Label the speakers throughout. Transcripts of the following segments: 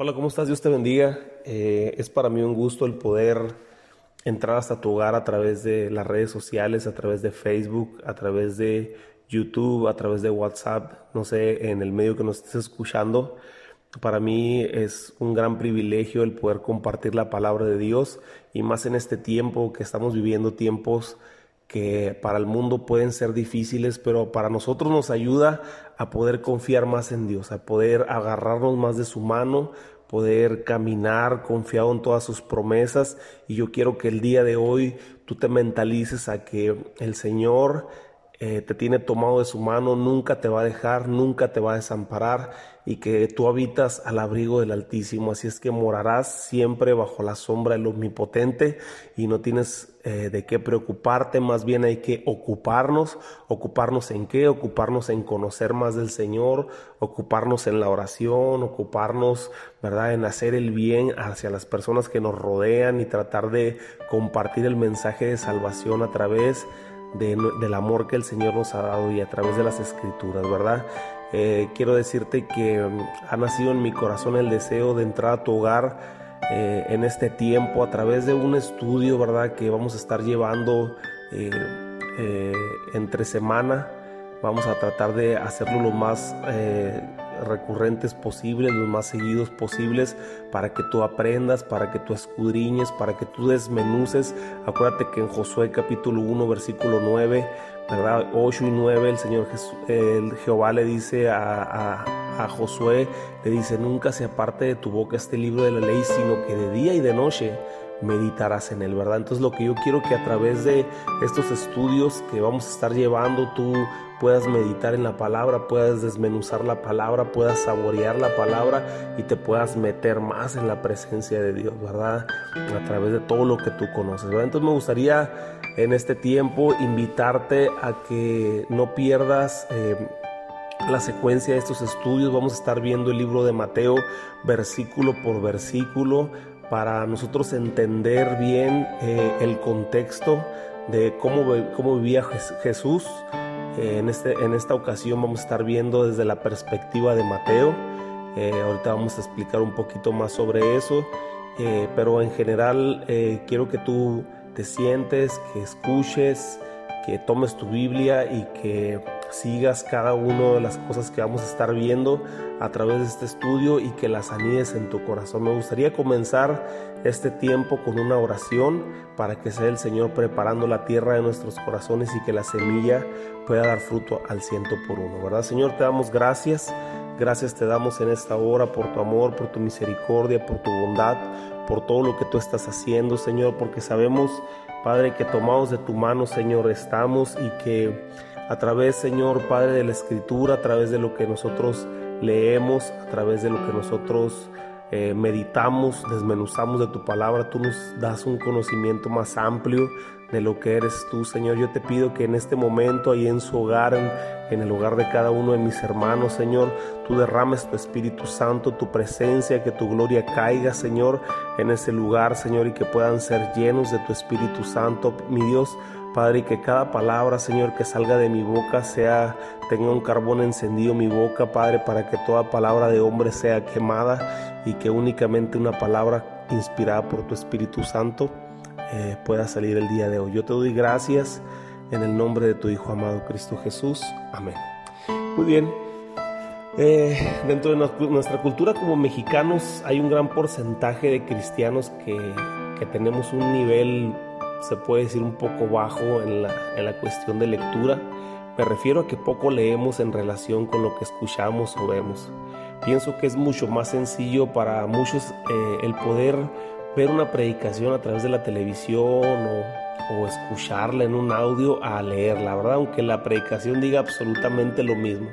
Speaker 1: Hola, ¿cómo estás? Dios te bendiga. Eh, es para mí un gusto el poder entrar hasta tu hogar a través de las redes sociales, a través de Facebook, a través de YouTube, a través de WhatsApp, no sé, en el medio que nos estés escuchando. Para mí es un gran privilegio el poder compartir la palabra de Dios y más en este tiempo que estamos viviendo tiempos que para el mundo pueden ser difíciles, pero para nosotros nos ayuda a poder confiar más en Dios, a poder agarrarnos más de su mano, poder caminar confiado en todas sus promesas. Y yo quiero que el día de hoy tú te mentalices a que el Señor eh, te tiene tomado de su mano, nunca te va a dejar, nunca te va a desamparar y que tú habitas al abrigo del Altísimo. Así es que morarás siempre bajo la sombra del Omnipotente y no tienes eh, de qué preocuparte, más bien hay que ocuparnos. ¿Ocuparnos en qué? Ocuparnos en conocer más del Señor, ocuparnos en la oración, ocuparnos, ¿verdad?, en hacer el bien hacia las personas que nos rodean y tratar de compartir el mensaje de salvación a través del amor que el Señor nos ha dado y a través de las escrituras, ¿verdad? Eh, quiero decirte que mm, ha nacido en mi corazón el deseo de entrar a tu hogar eh, en este tiempo a través de un estudio, ¿verdad? Que vamos a estar llevando eh, entre semana. Vamos a tratar de hacerlo lo más recurrentes posibles, los más seguidos posibles, para que tú aprendas, para que tú escudriñes, para que tú desmenuces. Acuérdate que en Josué capítulo 1, versículo 9, ¿verdad? 8 y 9, el Señor el Jehová le dice a, a Josué, le dice, nunca se aparte de tu boca este libro de la ley, sino que de día y de noche meditarás en él, ¿verdad? Entonces lo que yo quiero que a través de estos estudios que vamos a estar llevando, tú puedas meditar en la palabra, puedas desmenuzar la palabra, puedas saborear la palabra y te puedas meter más en la presencia de Dios, ¿verdad? A través de todo lo que tú conoces, ¿verdad? Entonces me gustaría en este tiempo invitarte a que no pierdas... Eh, la secuencia de estos estudios vamos a estar viendo el libro de Mateo versículo por versículo para nosotros entender bien eh, el contexto de cómo, cómo vivía Jesús. Eh, en, este, en esta ocasión vamos a estar viendo desde la perspectiva de Mateo. Eh, ahorita vamos a explicar un poquito más sobre eso, pero en general quiero que tú te sientes, que escuches, que tomes tu Biblia y que sigas cada una de las cosas que vamos a estar viendo a través de este estudio y que las anides en tu corazón. Me gustaría comenzar este tiempo con una oración para que sea el Señor preparando la tierra de nuestros corazones y que la semilla pueda dar fruto al ciento por uno, ¿verdad? Señor, te damos gracias. Gracias te damos en esta hora por tu amor, por tu misericordia, por tu bondad, por todo lo que tú estás haciendo, Señor, porque sabemos, Padre, que tomados de tu mano, Señor, estamos y que a través, Señor Padre, de la Escritura, a través de lo que nosotros leemos, a través de lo que nosotros eh, meditamos, desmenuzamos de tu palabra, tú nos das un conocimiento más amplio de lo que eres tú, Señor. Yo te pido que en este momento, ahí en su hogar, en, en, el hogar de cada uno de mis hermanos, Señor, tú derrames tu Espíritu Santo, tu presencia, que tu gloria caiga, Señor, en ese lugar, Señor, y que puedan ser llenos de tu Espíritu Santo, mi Dios. Padre, y que cada palabra, Señor, que salga de mi boca sea, tenga un carbón encendido mi boca, Padre, para que toda palabra de hombre sea quemada y que únicamente una palabra inspirada por tu Espíritu Santo eh, pueda salir el día de hoy. Yo te doy gracias en el nombre de tu Hijo amado Cristo Jesús. Amén. Muy bien. Eh, dentro de nuestra cultura como mexicanos hay un gran porcentaje de cristianos que, que tenemos un nivel se puede decir un poco bajo en la, en la cuestión de lectura. Me refiero a que poco leemos en relación con lo que escuchamos o vemos. Pienso que es mucho más sencillo para muchos eh, el poder ver una predicación a través de la televisión o, escucharla en un audio a leerla, ¿verdad? Aunque la predicación diga absolutamente lo mismo.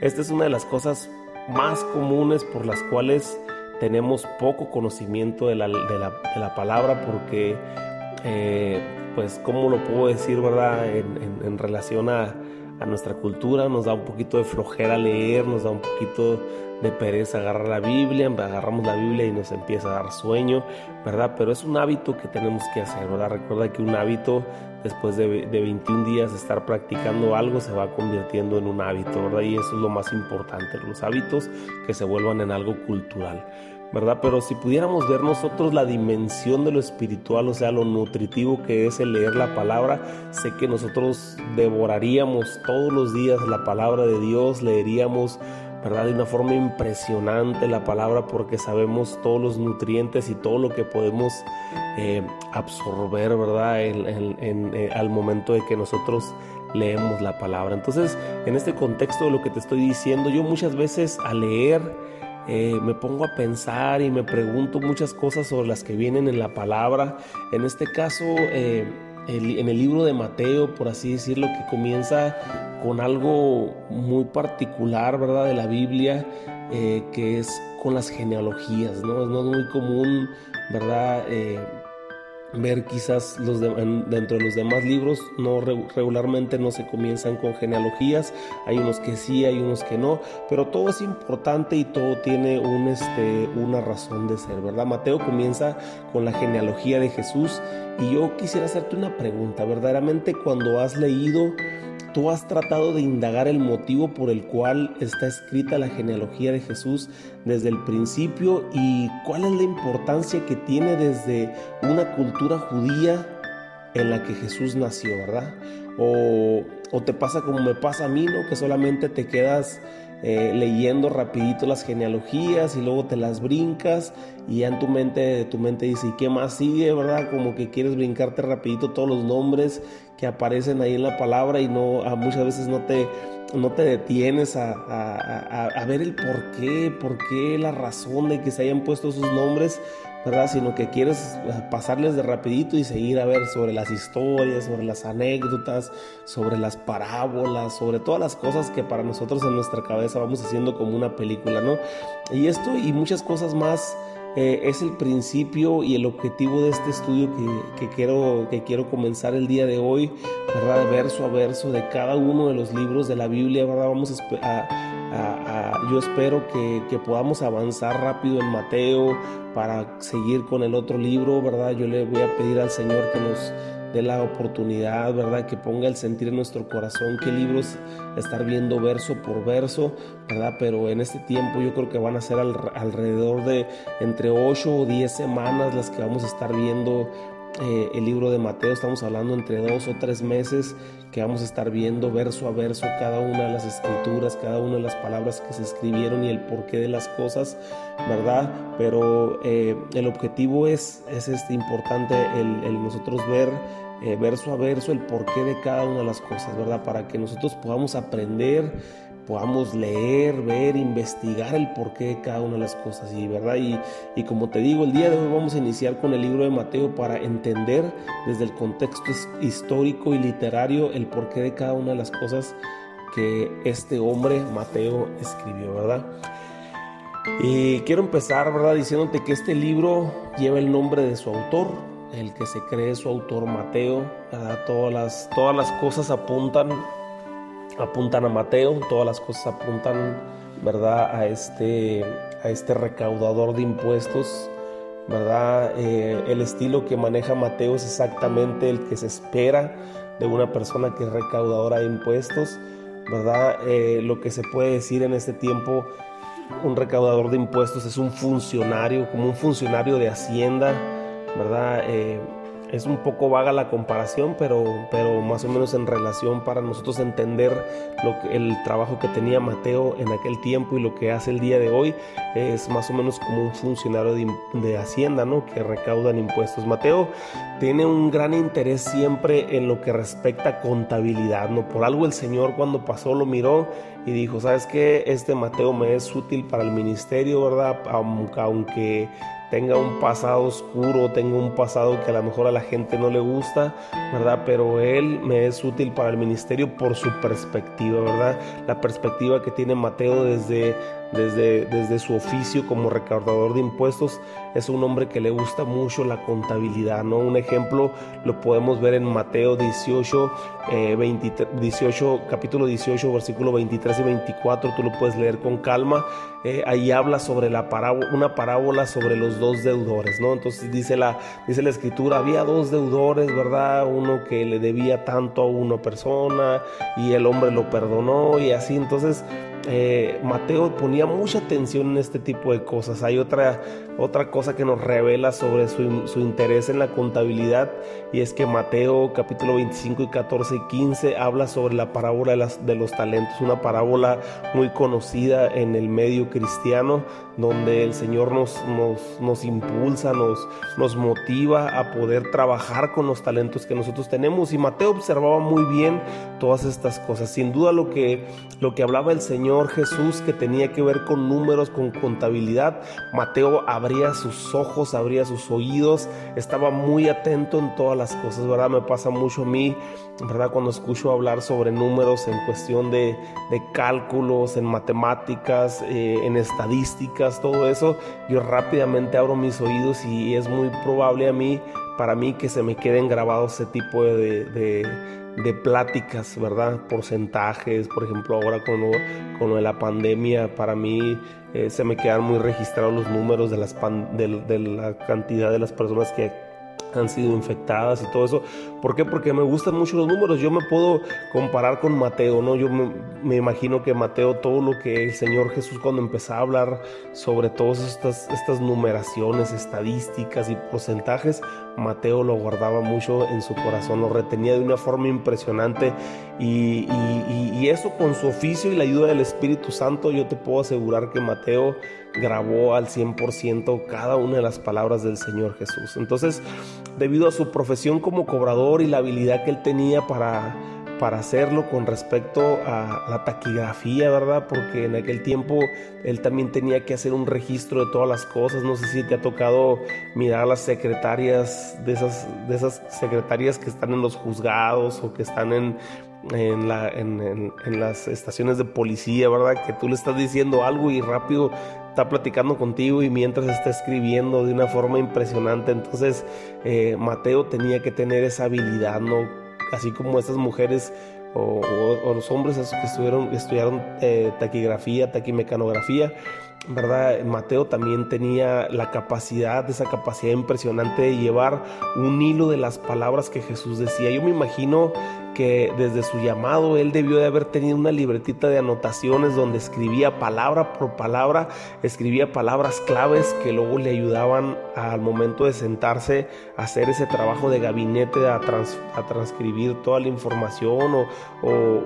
Speaker 1: Esta es una de las cosas más comunes por las cuales tenemos poco conocimiento de la, de la, de la palabra porque eh, pues, ¿cómo lo puedo decir, verdad? En, relación a, nuestra cultura, nos da un poquito de flojera leer, nos da un poquito de pereza agarrar la Biblia, agarramos la Biblia y nos empieza a dar sueño, ¿verdad? Pero es un hábito que tenemos que hacer, ¿verdad? Recuerda que un hábito, después de, de 21 días de estar practicando algo, se va convirtiendo en un hábito, ¿verdad? Y eso es lo más importante, los hábitos que se vuelvan en algo cultural. ¿Verdad? Pero si pudiéramos ver nosotros la dimensión de lo espiritual, o sea, lo nutritivo que es el leer la palabra, sé que nosotros devoraríamos todos los días la palabra de Dios, leeríamos ¿verdad? De una forma impresionante la palabra porque sabemos todos los nutrientes y todo lo que podemos eh, absorber, ¿verdad? Eh, al momento de que nosotros leemos la palabra. Entonces, en este contexto de lo que te estoy diciendo, yo muchas veces al leer, eh, me pongo a pensar y me pregunto muchas cosas sobre las que vienen en la palabra. En este caso, eh, en el libro de Mateo, por así decirlo, que comienza con algo muy particular, ¿verdad? De la Biblia, eh, que es con las genealogías, ¿no? No es muy común, ¿verdad? Ver quizás los dentro de los demás libros no regularmente no se comienzan con genealogías. Hay unos que sí hay unos que no pero todo es importante y todo tiene un este una razón de ser verdad Mateo comienza con la genealogía de Jesús y yo quisiera hacerte una pregunta. Verdaderamente cuando has leído ¿Tú has tratado de indagar el motivo por el cual está escrita la genealogía de Jesús desde el principio y cuál es la importancia que tiene desde una cultura judía en la que Jesús nació, verdad? O, o te pasa como me pasa a mí, ¿no? Que solamente te quedas eh, leyendo rapidito las genealogías y luego te las brincas y ya en tu mente, tu mente dice, ¿y qué más sigue, verdad? Como que quieres brincarte rapidito todos los nombres que aparecen ahí en la palabra y no, muchas veces no te, no te detienes a, a, ver el por qué, por qué, la razón de que se hayan puesto esos nombres ¿verdad? Sino que quieres eh, pasarles de rapidito y seguir a ver sobre las historias, sobre las anécdotas, sobre las parábolas, sobre todas las cosas que para nosotros en nuestra cabeza vamos haciendo como una película, ¿no? Y esto y muchas cosas más eh, es el principio y el objetivo de este estudio que, quiero, que quiero comenzar el día de hoy, ¿verdad? Verso a verso de cada uno de los libros de la Biblia, ¿verdad? Vamos a, yo espero que, podamos avanzar rápido en Mateo para seguir con el otro libro, ¿verdad? Yo le voy a pedir al Señor que nos de la oportunidad, ¿verdad? Que ponga el sentir en nuestro corazón qué libros estar viendo verso por verso, ¿verdad? Pero en este tiempo yo creo que van a ser alrededor de entre 8 o 10 semanas las que vamos a estar viendo eh, el libro de Mateo, estamos hablando entre dos o tres meses que vamos a estar viendo verso a verso cada una de las escrituras, cada una de las palabras que se escribieron y el porqué de las cosas, ¿verdad? Pero eh, el objetivo es, es este importante, el, nosotros ver eh, verso a verso el porqué de cada una de las cosas, ¿verdad? Para que nosotros podamos aprender podamos leer, ver, investigar el porqué de cada una de las cosas. Y, ¿verdad? Y, y, como te digo, el día de hoy vamos a iniciar con el libro de Mateo para entender desde el contexto histórico y literario el porqué de cada una de las cosas que este hombre, Mateo, escribió, ¿verdad? Y quiero empezar, ¿verdad? Diciéndote que este libro lleva el nombre de su autor, el que se cree su autor Mateo, ¿verdad? Todas las, todas las cosas apuntan apuntan a Mateo, todas las cosas apuntan, ¿verdad?, a este, a este recaudador de impuestos, ¿verdad? Eh, el estilo que maneja Mateo es exactamente el que se espera de una persona que es recaudadora de impuestos, ¿verdad? Eh, lo que se puede decir en este tiempo, un recaudador de impuestos es un funcionario, como un funcionario de Hacienda, ¿verdad? Eh, es un poco vaga la comparación, pero, pero más o menos en relación para nosotros entender lo que, el trabajo que tenía Mateo en aquel tiempo y lo que hace el día de hoy es más o menos como un funcionario de, Hacienda, ¿no? Que recaudan impuestos. Mateo tiene un gran interés siempre en lo que respecta a contabilidad, ¿no? Por algo el Señor cuando pasó lo miró y dijo, ¿sabes qué? Este Mateo me es útil para el ministerio, ¿verdad? Aunque tenga un pasado oscuro, tenga un pasado que a lo mejor a la gente no le gusta, ¿verdad? Pero él me es útil para el ministerio por su perspectiva, ¿verdad? La perspectiva que tiene Mateo desde desde, desde su oficio como recaudador de impuestos, es un hombre que le gusta mucho la contabilidad, ¿no? Un ejemplo lo podemos ver en Mateo 18, 18 eh, capítulo 18, versículo 23 y 24, tú lo puedes leer con calma, eh, ahí habla sobre la parábola, una parábola sobre los dos deudores, ¿no? Entonces dice la, dice la escritura, había dos deudores, ¿verdad? Uno que le debía tanto a una persona y el hombre lo perdonó y así, entonces eh, Mateo ponía mucha atención en este tipo de cosas. Hay otra, otra cosa que nos revela sobre su, su, interés en la contabilidad y es que Mateo capítulo 25 y 14 y 15 habla sobre la parábola de, de los talentos, una parábola muy conocida en el medio cristiano donde el Señor nos, nos, nos impulsa, nos, nos motiva a poder trabajar con los talentos que nosotros tenemos. Y Mateo observaba muy bien todas estas cosas. Sin duda lo que, lo que hablaba el Señor Jesús que tenía que ver con números, con contabilidad, Mateo abría sus ojos, abría sus oídos, estaba muy atento en todas las cosas, ¿verdad? Me pasa mucho a mí, ¿verdad? Cuando escucho hablar sobre números en cuestión de, de cálculos, en matemáticas, eh, en estadísticas, todo eso, yo rápidamente abro mis oídos y es muy probable a mí, para mí, que se me queden grabados ese tipo de de pláticas, ¿verdad? Porcentajes, por ejemplo, ahora con, con la pandemia, para mí eh, se me quedan muy registrados los números de, las de la cantidad de las personas que han sido infectadas y todo eso. ¿Por qué? Porque me gustan mucho los números. Yo me puedo comparar con Mateo, ¿no? Yo me, imagino que Mateo, todo lo que el Señor Jesús cuando empezó a hablar sobre todas estas, estas numeraciones, estadísticas y porcentajes, Mateo lo guardaba mucho en su corazón, lo retenía de una forma impresionante y eso con su oficio y la ayuda del Espíritu Santo, yo te puedo asegurar que Mateo grabó al 100% cada una de las palabras del Señor Jesús. Entonces, debido a su profesión como cobrador y la habilidad que él tenía para, para hacerlo con respecto a la taquigrafía, ¿verdad? Porque en aquel tiempo él también tenía que hacer un registro de todas las cosas. No sé si te ha tocado mirar las secretarias de esas, de esas secretarias que están en los juzgados o que están en, en, la, en, en, las estaciones de policía, ¿verdad? Que tú le estás diciendo algo y rápido está platicando contigo y mientras está escribiendo de una forma impresionante. Entonces, eh, Mateo tenía que tener esa habilidad, ¿no? Así como estas mujeres o, los hombres que estuvieron, estudiaron eh, taquigrafía, taquimecanografía, ¿verdad? Mateo también tenía la capacidad, esa capacidad impresionante de llevar un hilo de las palabras que Jesús decía. Yo me imagino que desde su llamado él debió de haber tenido una libretita de anotaciones donde escribía palabra por palabra, escribía palabras claves que luego le ayudaban al momento de sentarse a hacer ese trabajo de gabinete, a, transcribir toda la información o,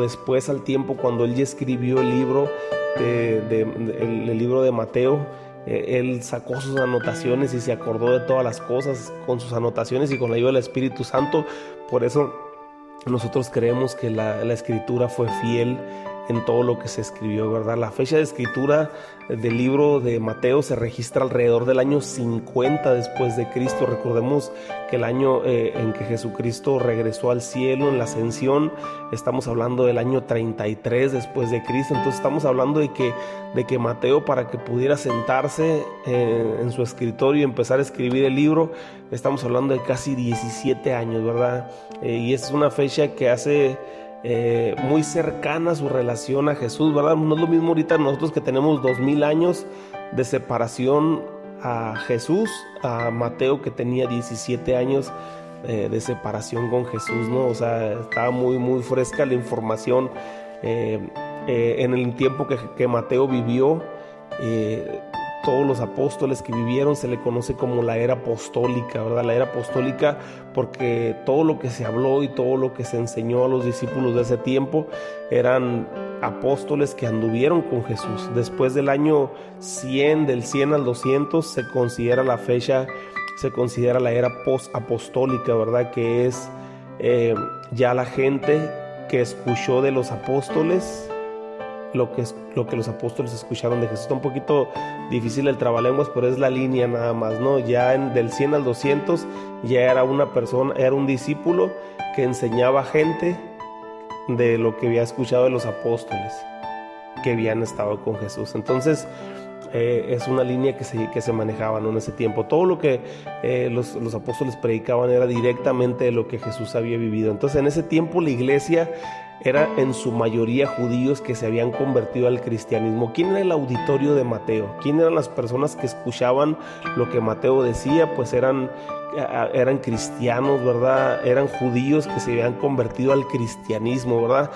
Speaker 1: después al tiempo cuando él ya escribió el libro, el libro de Mateo eh, él sacó sus anotaciones y se acordó de todas las cosas con sus anotaciones y con la ayuda del Espíritu Santo. Por eso nosotros creemos que la, escritura fue fiel en todo lo que se escribió, ¿verdad? La fecha de escritura del libro de Mateo se registra alrededor del año 50 después de Cristo. Recordemos que el año eh, en que Jesucristo regresó al cielo en la ascensión, estamos hablando del año 33 después de Cristo. Entonces estamos hablando de que, de que Mateo para que pudiera sentarse eh, en su escritorio y empezar a escribir el libro, estamos hablando de casi 17 años, ¿verdad? Eh, y es una fecha que hace eh, muy cercana su relación a Jesús, ¿verdad? No es lo mismo ahorita nosotros que tenemos dos mil años de separación a Jesús, a Mateo que tenía 17 años eh, de separación con Jesús, ¿no? O sea, estaba muy, muy fresca la información eh, en el tiempo que, que Mateo vivió todos los apóstoles que vivieron se le conoce como la era apostólica, ¿verdad? La era apostólica porque todo lo que se habló y todo lo que se enseñó a los discípulos de ese tiempo eran apóstoles que anduvieron con Jesús. Después del año 100, del 100 al 200, se considera la fecha, se considera la era post-apostólica, ¿verdad? Que es eh, ya la gente que escuchó de los apóstoles lo que, lo que los apóstoles escucharon de Jesús. Está un poquito difícil el trabalenguas, pero es la línea nada más, ¿no? Ya en, del 100 al 200 ya era una persona, era un discípulo que enseñaba gente de lo que había escuchado de los apóstoles que habían estado con Jesús. Entonces, eh, es una línea que se, que se manejaba en ese tiempo. Todo lo que eh, los, los, apóstoles predicaban era directamente de lo que Jesús había vivido. Entonces en ese tiempo la iglesia era en su mayoría judíos que se habían convertido al cristianismo. ¿Quién era el auditorio de Mateo? ¿Quién eran las personas que escuchaban lo que Mateo decía? Pues eran, eran cristianos, ¿verdad? Eran judíos que se habían convertido al cristianismo, ¿verdad?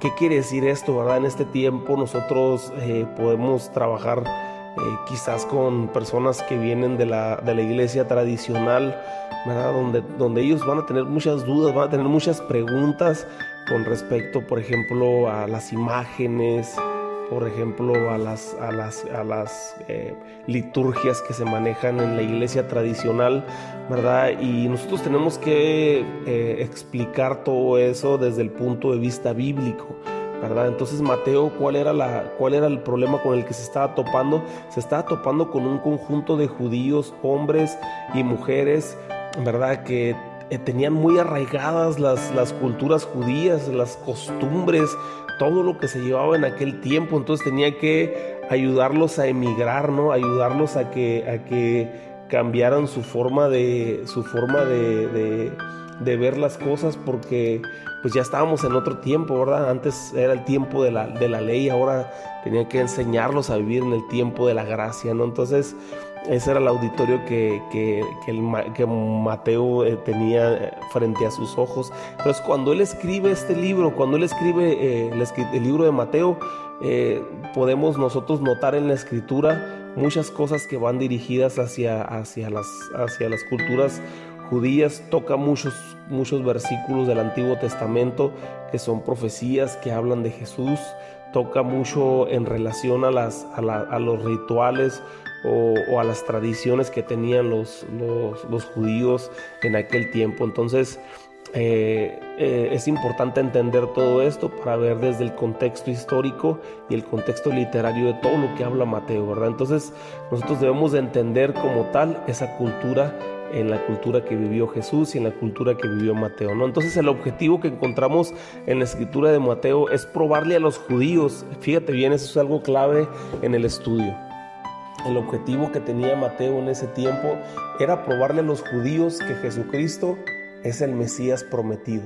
Speaker 1: ¿Qué quiere decir esto, verdad? En este tiempo nosotros eh, podemos trabajar eh, quizás con personas que vienen de la, de la iglesia tradicional, ¿verdad? Donde, donde ellos van a tener muchas dudas, van a tener muchas preguntas con respecto, por ejemplo, a las imágenes, por ejemplo, a las, a las, a las eh, liturgias que se manejan en la iglesia tradicional, ¿verdad? Y nosotros tenemos que eh, explicar todo eso desde el punto de vista bíblico. ¿verdad? Entonces Mateo, ¿cuál era, la, ¿cuál era el problema con el que se estaba topando? Se estaba topando con un conjunto de judíos, hombres y mujeres, ¿verdad? Que eh, tenían muy arraigadas las, las culturas judías, las costumbres, todo lo que se llevaba en aquel tiempo, entonces tenía que ayudarlos a emigrar, ¿no? Ayudarlos a que, a que cambiaran su forma de, su forma de, de, ver las cosas porque pues ya estábamos en otro tiempo, ¿verdad? Antes era el tiempo de la, de la ley, ahora tenía que enseñarlos a vivir en el tiempo de la gracia, ¿no? Entonces ese era el auditorio que, que, que, Mateo eh, tenía eh, frente a sus ojos. Entonces, cuando él escribe este libro, cuando él escribe eh, el, libro de Mateo, podemos nosotros notar en la escritura muchas cosas que van dirigidas hacia, hacia, las, hacia las culturas judías. Toca muchos, muchos versículos del Antiguo Testamento que son profecías que hablan de Jesús. Toca mucho en relación a, las, a, a los rituales o, a las tradiciones que tenían los, los, judíos en aquel tiempo. Entonces, eh, eh, es importante entender todo esto para ver desde el contexto histórico y el contexto literario de todo lo que habla Mateo, ¿verdad? Entonces nosotros debemos de entender como tal esa cultura en la cultura que vivió Jesús y en la cultura que vivió Mateo, ¿no? Entonces el objetivo que encontramos en la escritura de Mateo es probarle a los judíos, fíjate bien, eso es algo clave en el estudio el objetivo que tenía Mateo en ese tiempo era probarle a los judíos que Jesucristo es el Mesías prometido,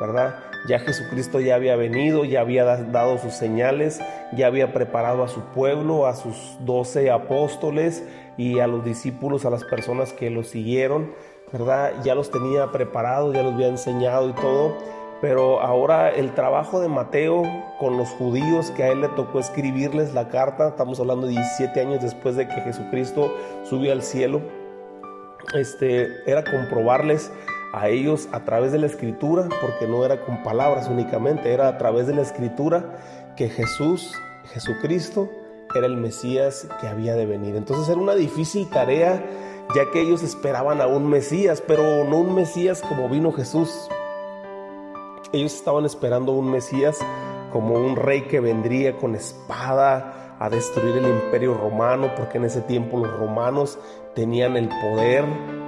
Speaker 1: ¿verdad? Ya Jesucristo ya había venido, ya había dado sus señales, ya había preparado a su pueblo, a sus doce apóstoles y a los discípulos, a las personas que lo siguieron, ¿verdad? Ya los tenía preparados, ya los había enseñado y todo pero ahora el trabajo de Mateo con los judíos que a él le tocó escribirles la carta, estamos hablando de 17 años después de que Jesucristo subió al cielo, este, era comprobarles a ellos a través de la escritura, porque no era con palabras únicamente, era a través de la escritura que Jesús, Jesucristo, era el Mesías que había de venir. Entonces era una difícil tarea, ya que ellos esperaban a un Mesías, pero no un Mesías como vino Jesús, ellos estaban esperando un Mesías como un rey que vendría con espada a destruir el imperio romano, porque en ese tiempo los romanos tenían el poder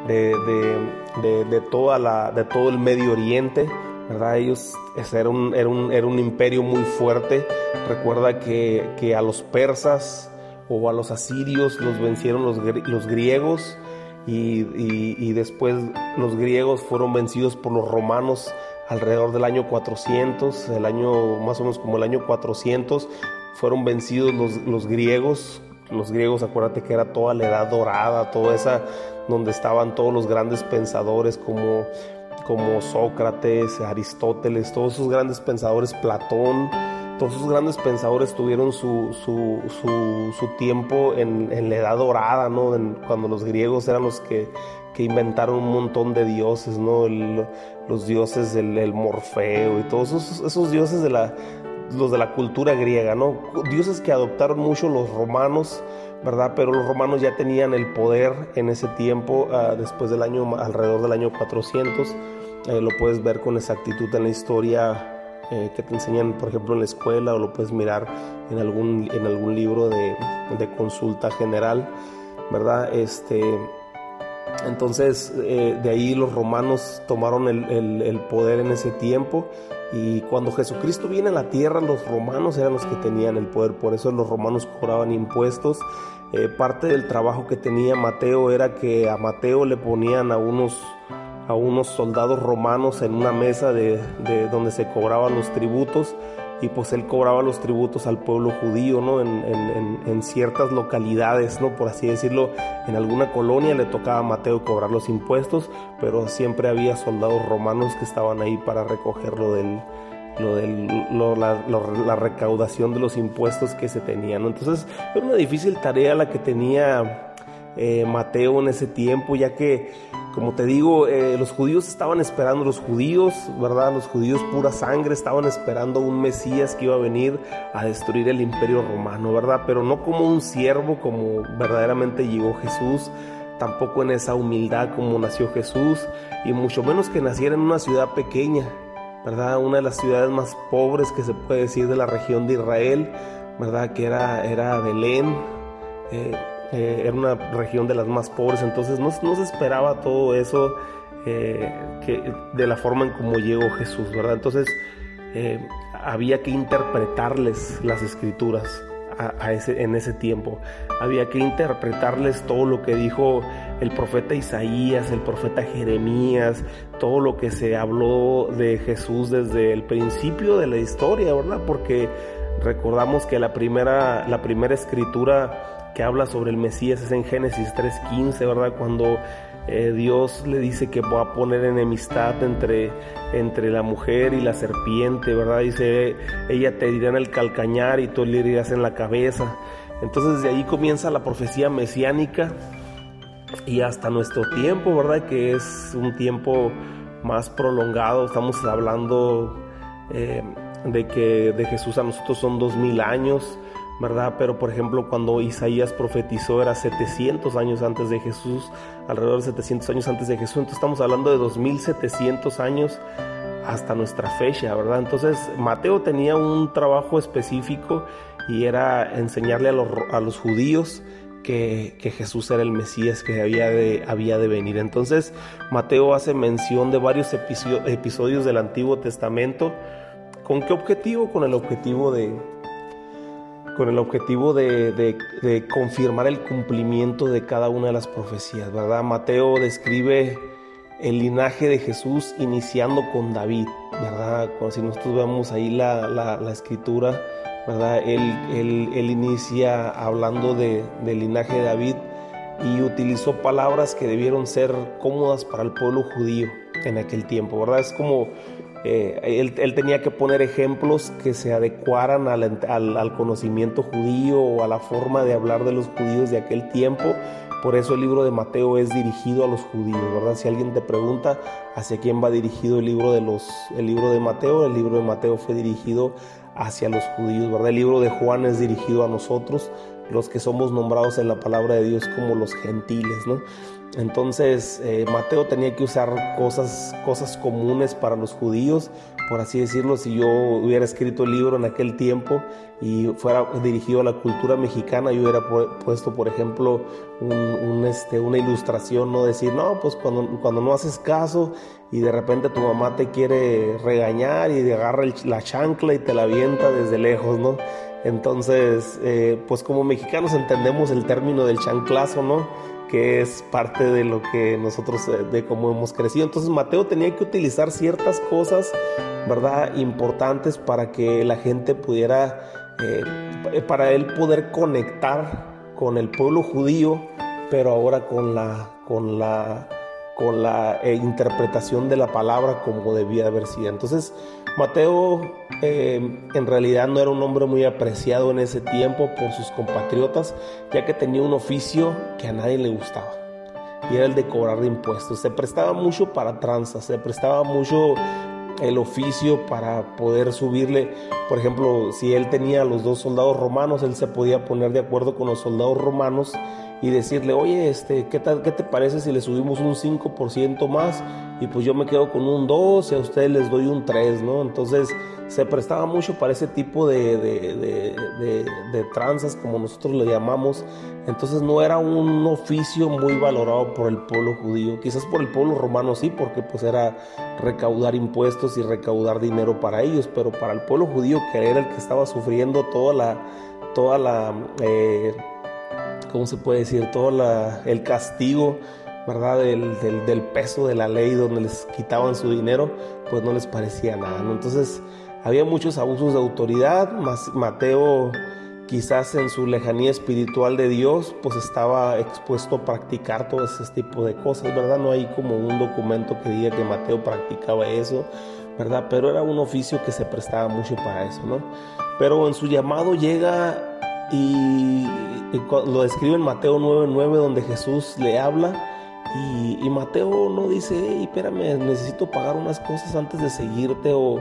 Speaker 1: de, toda la, de todo el Medio Oriente. ¿verdad? Ellos era un, era un, imperio muy fuerte. Recuerda que, a los persas o a los asirios los vencieron los, los griegos y, y, después los griegos fueron vencidos por los romanos alrededor del año 400, el año más o menos como el año 400, fueron vencidos los, griegos. Los griegos, acuérdate que era toda la edad dorada, toda esa donde estaban todos los grandes pensadores como, como Sócrates, Aristóteles, todos esos grandes pensadores, Platón, todos esos grandes pensadores tuvieron su, su, su, tiempo en, en, la edad dorada, ¿no? cuando los griegos eran los que que inventaron un montón de dioses, ¿no? los dioses del Morfeo y todos esos, dioses de la, los de la cultura griega, ¿no? Dioses que adoptaron mucho los romanos, ¿verdad? Pero los romanos ya tenían el poder en ese tiempo, ah, después del año, alrededor del año 400. Eh, lo puedes ver con exactitud en la historia eh, que te enseñan, por ejemplo, en la escuela, o lo puedes mirar en algún, en algún libro de, de consulta general, ¿verdad? Este entonces eh, de ahí los romanos tomaron el, poder en ese tiempo y cuando Jesucristo viene a la tierra los romanos eran los que tenían el poder, por eso los romanos cobraban impuestos. Eh, parte del trabajo que tenía Mateo era que a Mateo le ponían a unos, a unos soldados romanos en una mesa de, de donde se cobraban los tributos y pues él cobraba los tributos al pueblo judío, ¿no? En, ciertas localidades, ¿no? Por así decirlo, en alguna colonia le tocaba a Mateo cobrar los impuestos, pero siempre había soldados romanos que estaban ahí para recogerlo del, lo de la, recaudación de los impuestos que se tenían. Entonces era una difícil tarea la que tenía eh, Mateo en ese tiempo, ya que, como te digo, eh, los judíos estaban esperando, los judíos, ¿verdad? Los judíos pura sangre estaban esperando un Mesías que iba a venir a destruir el imperio romano, ¿verdad? Pero no como un siervo, como verdaderamente llegó Jesús, tampoco en esa humildad como nació Jesús, y mucho menos que naciera en una ciudad pequeña, ¿verdad? Una de las ciudades más pobres que se puede decir de la región de Israel, ¿verdad? Que era, era Belén, eh, eh, era una región de las más pobres, entonces no, se esperaba todo eso eh, que, de la forma en como llegó Jesús, ¿verdad? Entonces había que interpretarles las escrituras en ese tiempo. Había que interpretarles todo lo que dijo el profeta Isaías, el profeta Jeremías, todo lo que se habló de Jesús desde el principio de la historia, ¿verdad? Porque recordamos que la primera, la primera escritura que habla sobre el Mesías es en Génesis 3.15, ¿verdad? Cuando eh, Dios le dice que va a poner enemistad entre, entre la mujer y la serpiente, ¿verdad? Dice, ella te dirá en el calcañar y tú le dirás en la cabeza. Entonces de ahí comienza la profecía mesiánica y hasta nuestro tiempo, ¿verdad? Que es un tiempo más prolongado, estamos hablando eh, de que de Jesús a nosotros son dos mil años, ¿verdad? Pero por ejemplo cuando Isaías profetizó era 700 años antes de Jesús, alrededor de 700 años antes de Jesús, entonces estamos hablando de 2700 años hasta nuestra fecha, ¿verdad? Entonces Mateo tenía un trabajo específico y era enseñarle a los, a los judíos que, que, Jesús era el Mesías que había de, había de venir. Entonces Mateo hace mención de varios episodios del Antiguo Testamento. ¿Con qué objetivo? Con el objetivo de, con el objetivo de, confirmar el cumplimiento de cada una de las profecías, ¿verdad? Mateo describe el linaje de Jesús iniciando con David, ¿verdad? si nosotros vemos ahí la, escritura, ¿verdad? Él, él, inicia hablando de, del linaje de David y utilizó palabras que debieron ser cómodas para el pueblo judío en aquel tiempo, ¿verdad? Es como eh, él, tenía que poner ejemplos que se adecuaran al, conocimiento judío o a la forma de hablar de los judíos de aquel tiempo. Por eso el libro de Mateo es dirigido a los judíos, ¿verdad? Si alguien te pregunta hacia quién va dirigido el libro de los, el libro de Mateo, el libro de Mateo fue dirigido hacia los judíos, ¿verdad? El libro de Juan es dirigido a nosotros, los que somos nombrados en la palabra de Dios como los gentiles, ¿no? Entonces eh, Mateo tenía que usar cosas, cosas comunes para los judíos, por así decirlo, si yo hubiera escrito el libro en aquel tiempo y fuera dirigido a la cultura mexicana, yo hubiera puesto, por ejemplo, este, una ilustración, no decir, no, pues cuando, cuando no haces caso y de repente tu mamá te quiere regañar y te agarra la chancla y te la avienta desde lejos, ¿no? Entonces, eh, pues como mexicanos entendemos el término del chanclazo, ¿no? Que es parte de lo que nosotros, eh, de cómo hemos crecido. Entonces Mateo tenía que utilizar ciertas cosas, ¿verdad? Importantes para que la gente pudiera, eh, para él poder conectar con el pueblo judío, pero ahora con la, con la, con la eh, interpretación de la palabra como debía haber sido. Entonces, Mateo eh, en realidad no era un hombre muy apreciado en ese tiempo por sus compatriotas, ya que tenía un oficio que a nadie le gustaba, y era el de cobrar impuestos. Se prestaba mucho para tranzas, se prestaba mucho el oficio para poder subirle, por ejemplo, si él tenía a los dos soldados romanos, él se podía poner de acuerdo con los soldados romanos y decirle, oye, este, ¿qué, tal, ¿qué te parece si le subimos un 5% más? Y pues yo me quedo con un 2 y a ustedes les doy un 3, ¿no? Entonces se prestaba mucho para ese tipo de, de, de, tranzas, como nosotros le llamamos. Entonces no era un oficio muy valorado por el pueblo judío, quizás por el pueblo romano sí, porque pues era recaudar impuestos y recaudar dinero para ellos, pero para el pueblo judío, que era el que estaba sufriendo toda la... Toda la eh, ¿cómo se puede decir? Todo el castigo, ¿verdad? Del, peso de la ley donde les quitaban su dinero, pues no les parecía nada, ¿no? Entonces había muchos abusos de autoridad, Mateo quizás en su lejanía espiritual de Dios, pues estaba expuesto a practicar todo ese tipo de cosas, ¿verdad? No hay como un documento que diga que Mateo practicaba eso, ¿verdad? Pero era un oficio que se prestaba mucho para eso, ¿no? Pero en su llamado llega y, lo describe en Mateo 9:9 donde Jesús le habla y, Mateo no dice, hey, espérame, necesito pagar unas cosas antes de seguirte o,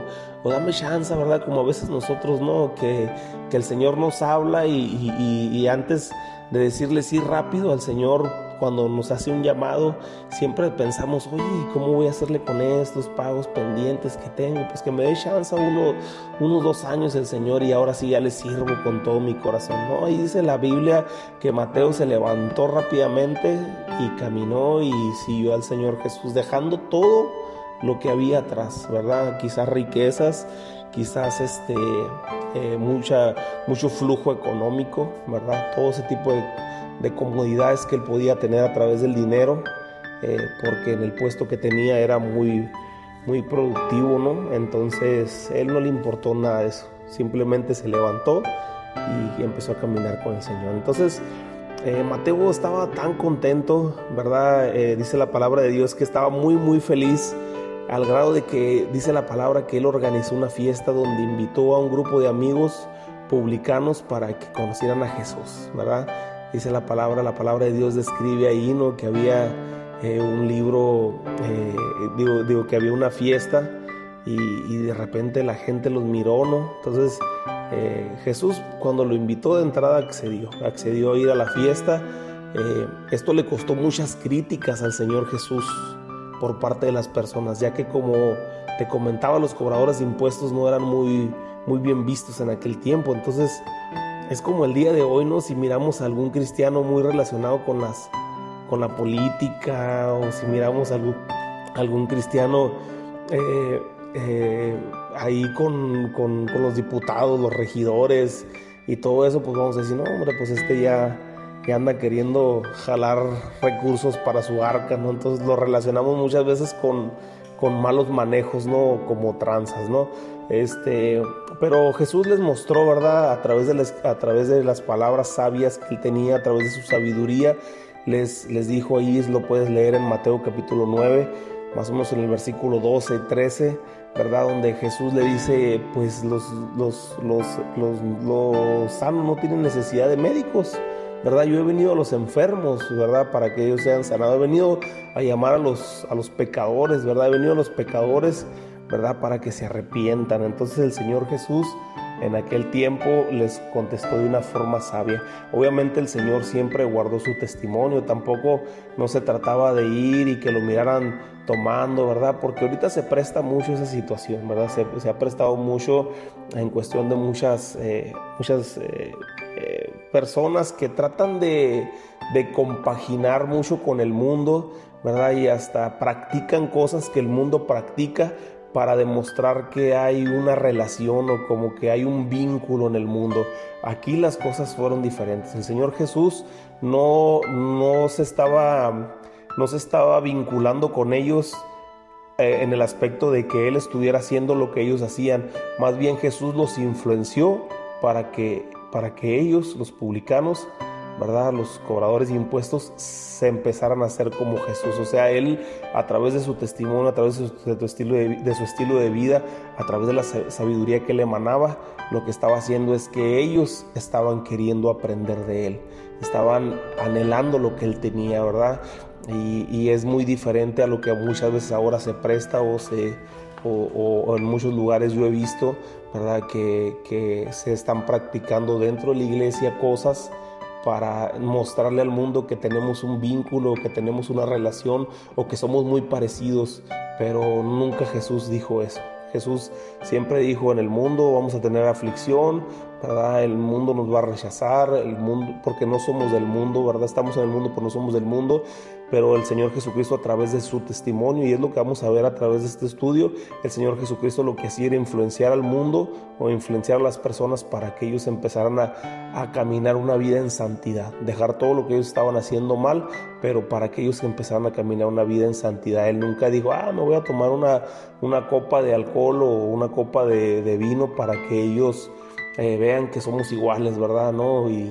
Speaker 1: dame chance, ¿verdad? Como a veces nosotros, ¿no? Que, el Señor nos habla y, y antes de decirle sí rápido al Señor, cuando nos hace un llamado, siempre pensamos, oye, ¿cómo voy a hacerle con estos pagos pendientes que tengo? Pues que me dé chance uno, unos dos años el Señor y ahora sí ya le sirvo con todo mi corazón. ¿no? Y dice la Biblia que Mateo se levantó rápidamente y caminó y siguió al Señor Jesús, dejando todo lo que había atrás, ¿verdad? Quizás riquezas, quizás este, eh, mucha, mucho flujo económico, ¿verdad? Todo ese tipo de de comodidades que él podía tener a través del dinero, eh, porque en el puesto que tenía era muy, muy productivo, ¿no? Entonces él no le importó nada de eso, simplemente se levantó y empezó a caminar con el Señor. Entonces, eh, Mateo estaba tan contento, ¿verdad? Dice la palabra de Dios que estaba muy, muy feliz al grado de que dice la palabra que él organizó una fiesta donde invitó a un grupo de amigos publicanos para que conocieran a Jesús, ¿verdad? dice la palabra, la palabra de Dios describe ahí, ¿no? Que había eh, un libro, eh, digo, que había una fiesta y, de repente la gente los miró, ¿no? Entonces eh, Jesús cuando lo invitó de entrada accedió, accedió a ir a la fiesta. esto le costó muchas críticas al Señor Jesús por parte de las personas, ya que como te comentaba, los cobradores de impuestos no eran muy, muy bien vistos en aquel tiempo. Entonces, es como el día de hoy, ¿no? Si miramos a algún cristiano muy relacionado con las con la política o si miramos a algún, algún cristiano eh, eh, ahí con, con, los diputados, los regidores y todo eso, pues vamos a decir, no, hombre, pues este ya, ya anda queriendo jalar recursos para su arca, ¿no? Entonces lo relacionamos muchas veces con, con malos manejos, ¿no? Como tranzas, ¿no? Este, pero Jesús les mostró, ¿verdad? A través, de las, a través de las palabras sabias que él tenía, a través de su sabiduría, les, les dijo ahí, lo puedes leer en Mateo capítulo 9, más o menos en el versículo 12, 13, ¿verdad? Donde Jesús le dice, pues los, los, los, los sanos no tienen necesidad de médicos, ¿verdad? Yo he venido a los enfermos, ¿verdad? Para que ellos sean sanados. He venido a llamar a los, a los pecadores, ¿verdad? He venido a los pecadores ¿verdad? Para que se arrepientan. Entonces el Señor Jesús en aquel tiempo les contestó de una forma sabia. Obviamente el Señor siempre guardó su testimonio, tampoco no se trataba de ir y que lo miraran tomando, ¿verdad? Porque ahorita se presta mucho esa situación, ¿verdad? Se, ha prestado mucho en cuestión de muchas, eh, muchas eh, eh, personas que tratan de, de compaginar mucho con el mundo, ¿verdad? Y hasta practican cosas que el mundo practica, para demostrar que hay una relación o como que hay un vínculo en el mundo. Aquí las cosas fueron diferentes. El Señor Jesús no, no, se, estaba, no se estaba vinculando con ellos eh, en el aspecto de que Él estuviera haciendo lo que ellos hacían. Más bien Jesús los influenció para que, para que ellos, los publicanos, ¿verdad? Los cobradores de impuestos se empezaran a hacer como Jesús. O sea, Él a través de su testimonio, a través de su, estilo, de, su estilo de vida, a través de la sabiduría que Él emanaba, lo que estaba haciendo es que ellos estaban queriendo aprender de Él, estaban anhelando lo que Él tenía, ¿verdad? Y, es muy diferente a lo que muchas veces ahora se presta o se... O, en muchos lugares yo he visto, ¿verdad? Que se están practicando dentro de la iglesia cosas para mostrarle al mundo que tenemos un vínculo, que tenemos una relación o que somos muy parecidos, pero nunca Jesús dijo eso. Jesús siempre dijo, en el mundo vamos a tener aflicción. El mundo nos va a rechazar, el mundo, porque no somos del mundo, ¿verdad? Estamos en el mundo, pero no somos del mundo, pero el Señor Jesucristo a través de su testimonio, y es lo que vamos a ver a través de este estudio, el Señor Jesucristo lo que hacía era influenciar al mundo o influenciar a las personas para que ellos empezaran a, caminar una vida en santidad, dejar todo lo que ellos estaban haciendo mal, pero para que ellos empezaran a caminar una vida en santidad. Él nunca dijo, ah, me voy a tomar una, copa de alcohol o una copa de, de vino para que ellos eh, vean que somos iguales, ¿verdad? No, y,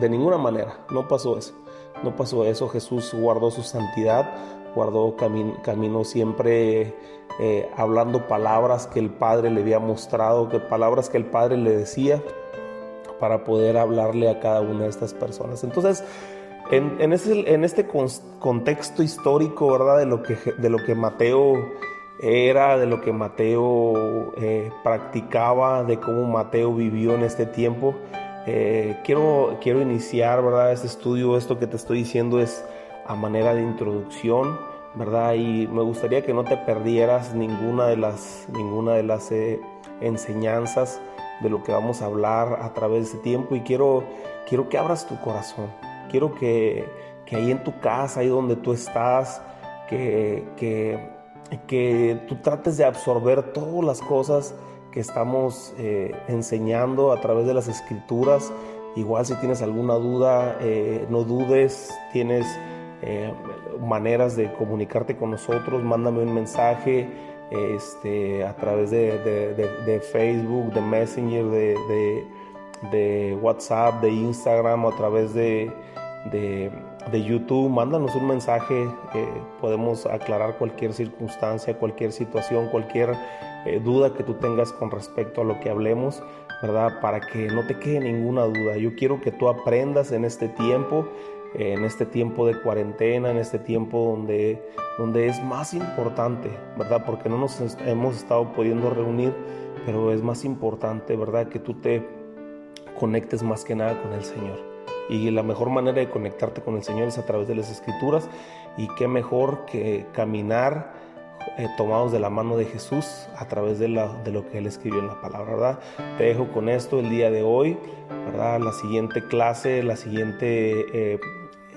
Speaker 1: de, ninguna manera, no pasó eso. No pasó eso, Jesús guardó su santidad, guardó camino, siempre eh, hablando palabras que el Padre le había mostrado, que palabras que el Padre le decía para poder hablarle a cada una de estas personas. Entonces, en, en, este contexto histórico, ¿verdad? De lo, que, de lo que Mateo era, de lo que Mateo eh, practicaba, de cómo Mateo vivió en este tiempo, eh, quiero, quiero iniciar, ¿verdad? Este estudio, esto que te estoy diciendo es a manera de introducción, ¿verdad? Y me gustaría que no te perdieras ninguna de las, ninguna de las eh, enseñanzas de lo que vamos a hablar a través de este tiempo y quiero, quiero que abras tu corazón, quiero que, que ahí en tu casa, ahí donde tú estás, que, que, que tú trates de absorber todas las cosas que estamos eh, enseñando a través de las escrituras. Igual si tienes alguna duda, eh, no dudes, tienes eh, maneras de comunicarte con nosotros, mándame un mensaje este, a través de, Facebook, de Messenger, de, WhatsApp, de Instagram, a través de, YouTube, mándanos un mensaje, podemos aclarar cualquier circunstancia, cualquier situación, cualquier eh, duda que tú tengas con respecto a lo que hablemos, ¿verdad? Para que no te quede ninguna duda. Yo quiero que tú aprendas en este tiempo, en este tiempo de cuarentena, en este tiempo donde, donde es más importante, ¿verdad? Porque no nos hemos estado pudiendo reunir, pero es más importante, ¿verdad? Que tú te conectes más que nada con el Señor. Y la mejor manera de conectarte con el Señor es a través de las escrituras. Y qué mejor que caminar eh, tomados de la mano de Jesús a través de, de, lo que Él escribió en la palabra, ¿verdad? Te dejo con esto el día de hoy, ¿verdad? La siguiente clase, la siguiente, eh,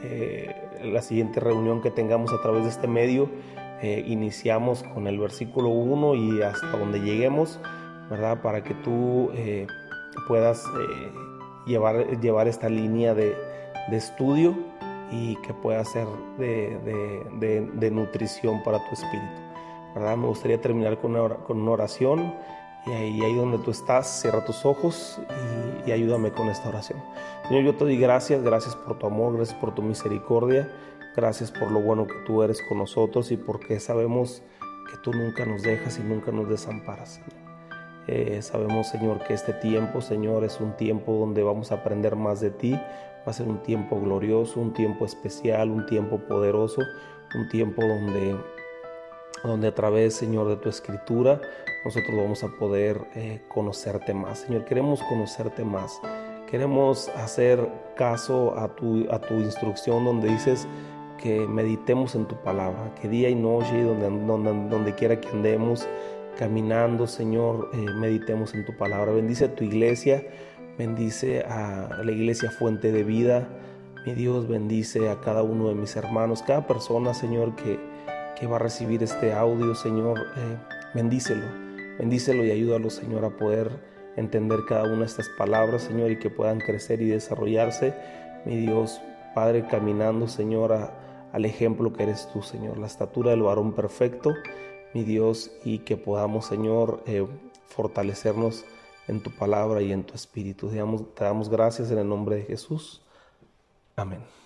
Speaker 1: eh, la siguiente reunión que tengamos a través de este medio, iniciamos con el versículo 1 y hasta donde lleguemos, ¿verdad? Para que tú puedas llevar, llevar esta línea de, de estudio y que pueda ser de, de, nutrición para tu espíritu. Me gustaría terminar con una, con una oración y ahí, ahí, donde tú estás, cierra tus ojos y, ayúdame con esta oración. Señor, yo te doy gracias, gracias por tu amor, gracias por tu misericordia, gracias por lo bueno que tú eres con nosotros y porque sabemos que tú nunca nos dejas y nunca nos desamparas, eh, sabemos, Señor, que este tiempo, Señor, es un tiempo donde vamos a aprender más de ti. Va a ser un tiempo glorioso, un tiempo especial, un tiempo poderoso, un tiempo donde donde a través, Señor, de tu escritura, nosotros vamos a poder eh, conocerte más. Señor, queremos conocerte más. Queremos hacer caso a tu, a tu instrucción donde dices que meditemos en tu palabra, que día y noche, donde, donde, donde quiera que andemos, caminando, Señor, eh, meditemos en tu palabra. Bendice a tu iglesia, bendice a la iglesia fuente de vida. Mi Dios bendice a cada uno de mis hermanos, cada persona, Señor, que que va a recibir este audio, Señor, eh, bendícelo, bendícelo y ayúdalo, Señor, a poder entender cada una de estas palabras, Señor, y que puedan crecer y desarrollarse, mi Dios, Padre, caminando, Señor, al ejemplo que eres tú, Señor, la estatura del varón perfecto, mi Dios, y que podamos, Señor, eh, fortalecernos en tu palabra y en tu espíritu. te damos gracias en el nombre de Jesús. Amén.